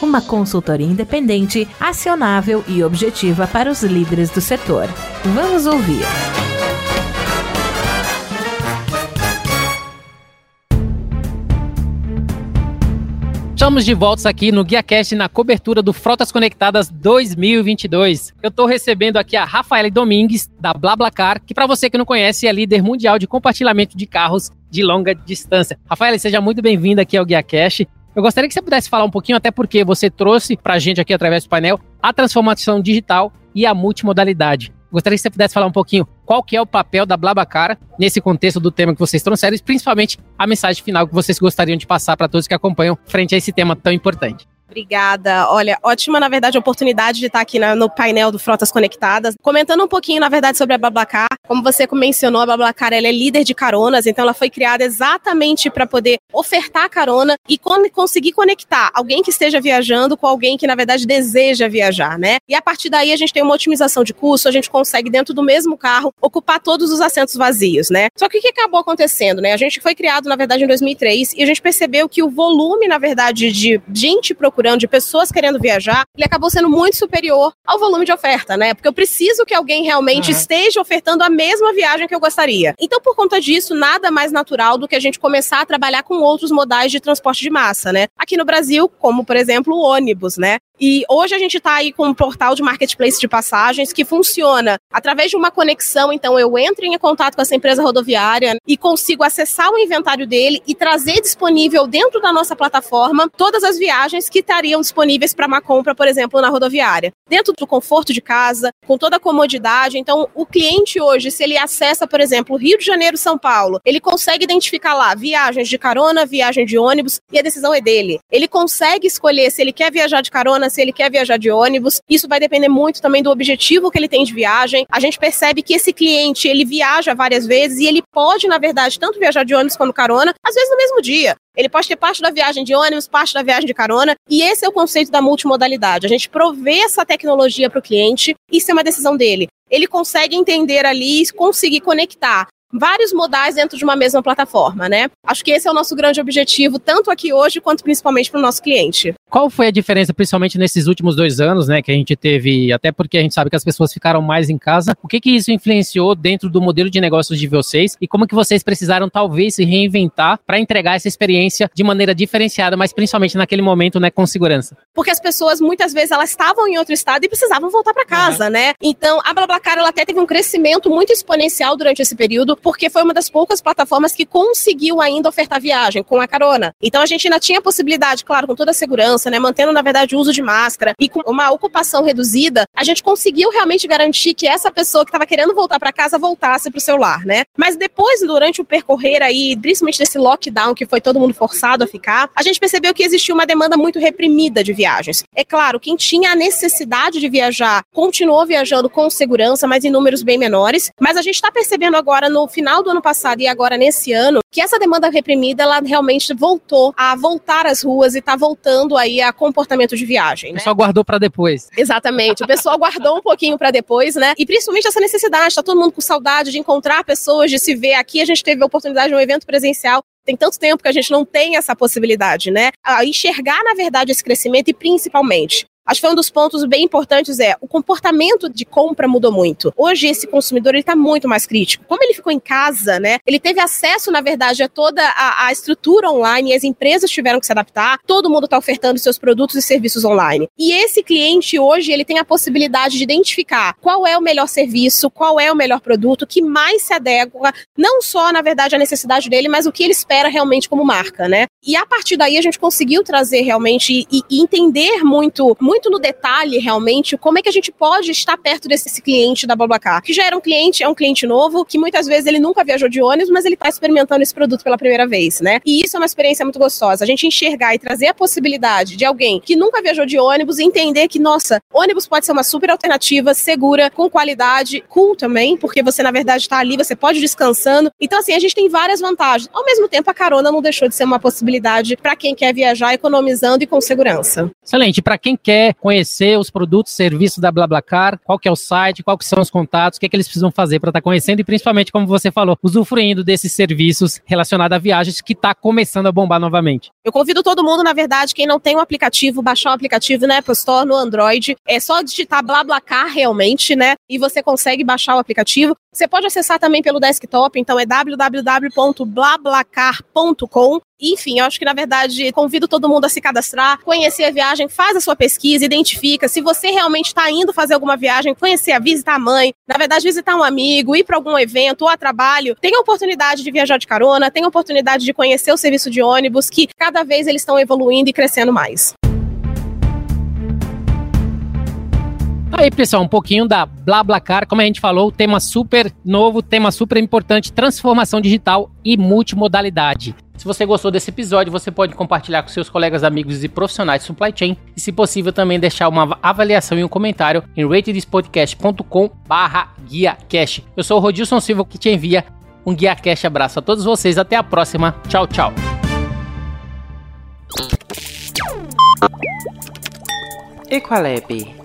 Uma consultoria independente, acionável e objetiva para os líderes do setor. Vamos ouvir. Estamos de volta aqui no GuiaCast na cobertura do Frotas Conectadas 2022. Eu estou recebendo aqui a Rafaela Domingues, da BlaBlaCar, que para você que não conhece é líder mundial de compartilhamento de carros de longa distância. Rafaela, seja muito bem-vinda aqui ao GuiaCast. Eu gostaria que você pudesse falar um pouquinho, até porque você trouxe para a gente aqui através do painel a transformação digital e a multimodalidade. Gostaria que você pudesse falar um pouquinho qual que é o papel da Blabacar nesse contexto do tema que vocês trouxeram e principalmente a mensagem final que vocês gostariam de passar para todos que acompanham frente a esse tema tão importante. Obrigada. Olha, ótima, na verdade, oportunidade de estar aqui na, no painel do Frotas Conectadas. Comentando um pouquinho, na verdade, sobre a Bablacar. Como você mencionou, a Bablacar ela é líder de caronas, então ela foi criada exatamente para poder ofertar carona e conseguir conectar alguém que esteja viajando com alguém que, na verdade, deseja viajar, né? E a partir daí a gente tem uma otimização de custo, a gente consegue, dentro do mesmo carro, ocupar todos os assentos vazios, né? Só que o que acabou acontecendo, né? A gente foi criado, na verdade, em 2003 e a gente percebeu que o volume, na verdade, de gente procurando procurando, de pessoas querendo viajar, ele acabou sendo muito superior ao volume de oferta, né? Porque eu preciso que alguém realmente uhum. esteja ofertando a mesma viagem que eu gostaria. Então, por conta disso, nada mais natural do que a gente começar a trabalhar com outros modais de transporte de massa, né? Aqui no Brasil, como por exemplo o ônibus, né? E hoje a gente está aí com um portal de marketplace de passagens que funciona através de uma conexão. Então, eu entro em contato com essa empresa rodoviária e consigo acessar o inventário dele e trazer disponível dentro da nossa plataforma todas as viagens que estariam disponíveis para uma compra, por exemplo, na rodoviária. Dentro do conforto de casa, com toda a comodidade. Então, o cliente hoje, se ele acessa, por exemplo, Rio de Janeiro, São Paulo, ele consegue identificar lá viagens de carona, viagem de ônibus e a decisão é dele. Ele consegue escolher se ele quer viajar de carona se ele quer viajar de ônibus. Isso vai depender muito também do objetivo que ele tem de viagem. A gente percebe que esse cliente, ele viaja várias vezes e ele pode, na verdade, tanto viajar de ônibus quanto carona, às vezes no mesmo dia. Ele pode ter parte da viagem de ônibus, parte da viagem de carona, e esse é o conceito da multimodalidade. A gente provê essa tecnologia para o cliente, isso é uma decisão dele. Ele consegue entender ali e conseguir conectar vários modais dentro de uma mesma plataforma, né? Acho que esse é o nosso grande objetivo, tanto aqui hoje quanto principalmente para o nosso cliente. Qual foi a diferença, principalmente nesses últimos dois anos, né, que a gente teve, até porque a gente sabe que as pessoas ficaram mais em casa, o que que isso influenciou dentro do modelo de negócios de vocês e como que vocês precisaram talvez se reinventar para entregar essa experiência de maneira diferenciada, mas principalmente naquele momento, né, com segurança? Porque as pessoas muitas vezes elas estavam em outro estado e precisavam voltar para casa, uhum. né? Então, a BlaBlaCar ela até teve um crescimento muito exponencial durante esse período, porque foi uma das poucas plataformas que conseguiu ainda ofertar viagem com a carona. Então, a gente ainda tinha a possibilidade, claro, com toda a segurança segurança, né, mantendo, na verdade, o uso de máscara e com uma ocupação reduzida, a gente conseguiu realmente garantir que essa pessoa que estava querendo voltar para casa voltasse para o seu lar, né? Mas depois, durante o percorrer aí, principalmente desse lockdown que foi todo mundo forçado a ficar, a gente percebeu que existia uma demanda muito reprimida de viagens. É claro, quem tinha a necessidade de viajar continuou viajando com segurança, mas em números bem menores. Mas a gente está percebendo agora, no final do ano passado e agora nesse ano, que essa demanda reprimida, ela realmente voltou a voltar às ruas e está voltando a aí a comportamento de viagem. Né? O pessoal guardou para depois. Exatamente. O pessoal guardou um pouquinho para depois, né? E principalmente essa necessidade, tá todo mundo com saudade de encontrar pessoas, de se ver aqui. A gente teve a oportunidade de um evento presencial tem tanto tempo que a gente não tem essa possibilidade, né? A enxergar, na verdade, esse crescimento e principalmente Acho que um dos pontos bem importantes é o comportamento de compra mudou muito. Hoje esse consumidor ele está muito mais crítico. Como ele ficou em casa, né? Ele teve acesso, na verdade, a toda a, a estrutura online e as empresas tiveram que se adaptar. Todo mundo está ofertando seus produtos e serviços online. E esse cliente hoje ele tem a possibilidade de identificar qual é o melhor serviço, qual é o melhor produto que mais se adequa, não só na verdade à necessidade dele, mas o que ele espera realmente como marca, né? E a partir daí a gente conseguiu trazer realmente e, e entender muito, muito muito no detalhe, realmente, como é que a gente pode estar perto desse cliente da BlaBlaCar, que já era um cliente, é um cliente novo, que muitas vezes ele nunca viajou de ônibus, mas ele está experimentando esse produto pela primeira vez, né? E isso é uma experiência muito gostosa. A gente enxergar e trazer a possibilidade de alguém que nunca viajou de ônibus entender que, nossa, ônibus pode ser uma super alternativa, segura, com qualidade, cool também, porque você, na verdade, está ali, você pode ir descansando. Então, assim, a gente tem várias vantagens. Ao mesmo tempo, a carona não deixou de ser uma possibilidade para quem quer viajar economizando e com segurança. Excelente. Para quem quer conhecer os produtos serviços da BlaBlaCar, qual que é o site, quais são os contatos, o que, é que eles precisam fazer para estar tá conhecendo e principalmente, como você falou, usufruindo desses serviços relacionados a viagens que está começando a bombar novamente. Eu convido todo mundo, na verdade, quem não tem o um aplicativo, baixar o um aplicativo na Apple Store, no Android. É só digitar BlaBlaCar realmente, né? E você consegue baixar o aplicativo. Você pode acessar também pelo desktop, então é www.blablacar.com. Enfim, eu acho que na verdade convido todo mundo a se cadastrar, conhecer a viagem, faz a sua pesquisa, identifica. Se você realmente está indo fazer alguma viagem, conhecer, a visitar a mãe, na verdade visitar um amigo, ir para algum evento ou a trabalho, tem a oportunidade de viajar de carona, tem a oportunidade de conhecer o serviço de ônibus, que cada vez eles estão evoluindo e crescendo mais. Aí, pessoal, um pouquinho da BlaBlaCar, como a gente falou, tema super novo, tema super importante, transformação digital e multimodalidade. Se você gostou desse episódio, você pode compartilhar com seus colegas, amigos e profissionais de supply chain e, se possível, também deixar uma avaliação e um comentário em ratedspodcast.com barra guia cash. Eu sou o Rodilson Silva que te envia um guia cash abraço a todos vocês. Até a próxima. Tchau, tchau. Equalab